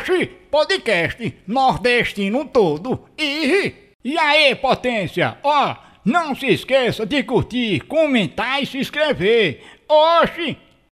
Oxi, podcast nordestino todo. E, e aí, potência? Ó, não se esqueça de curtir, comentar e se inscrever. Oxi,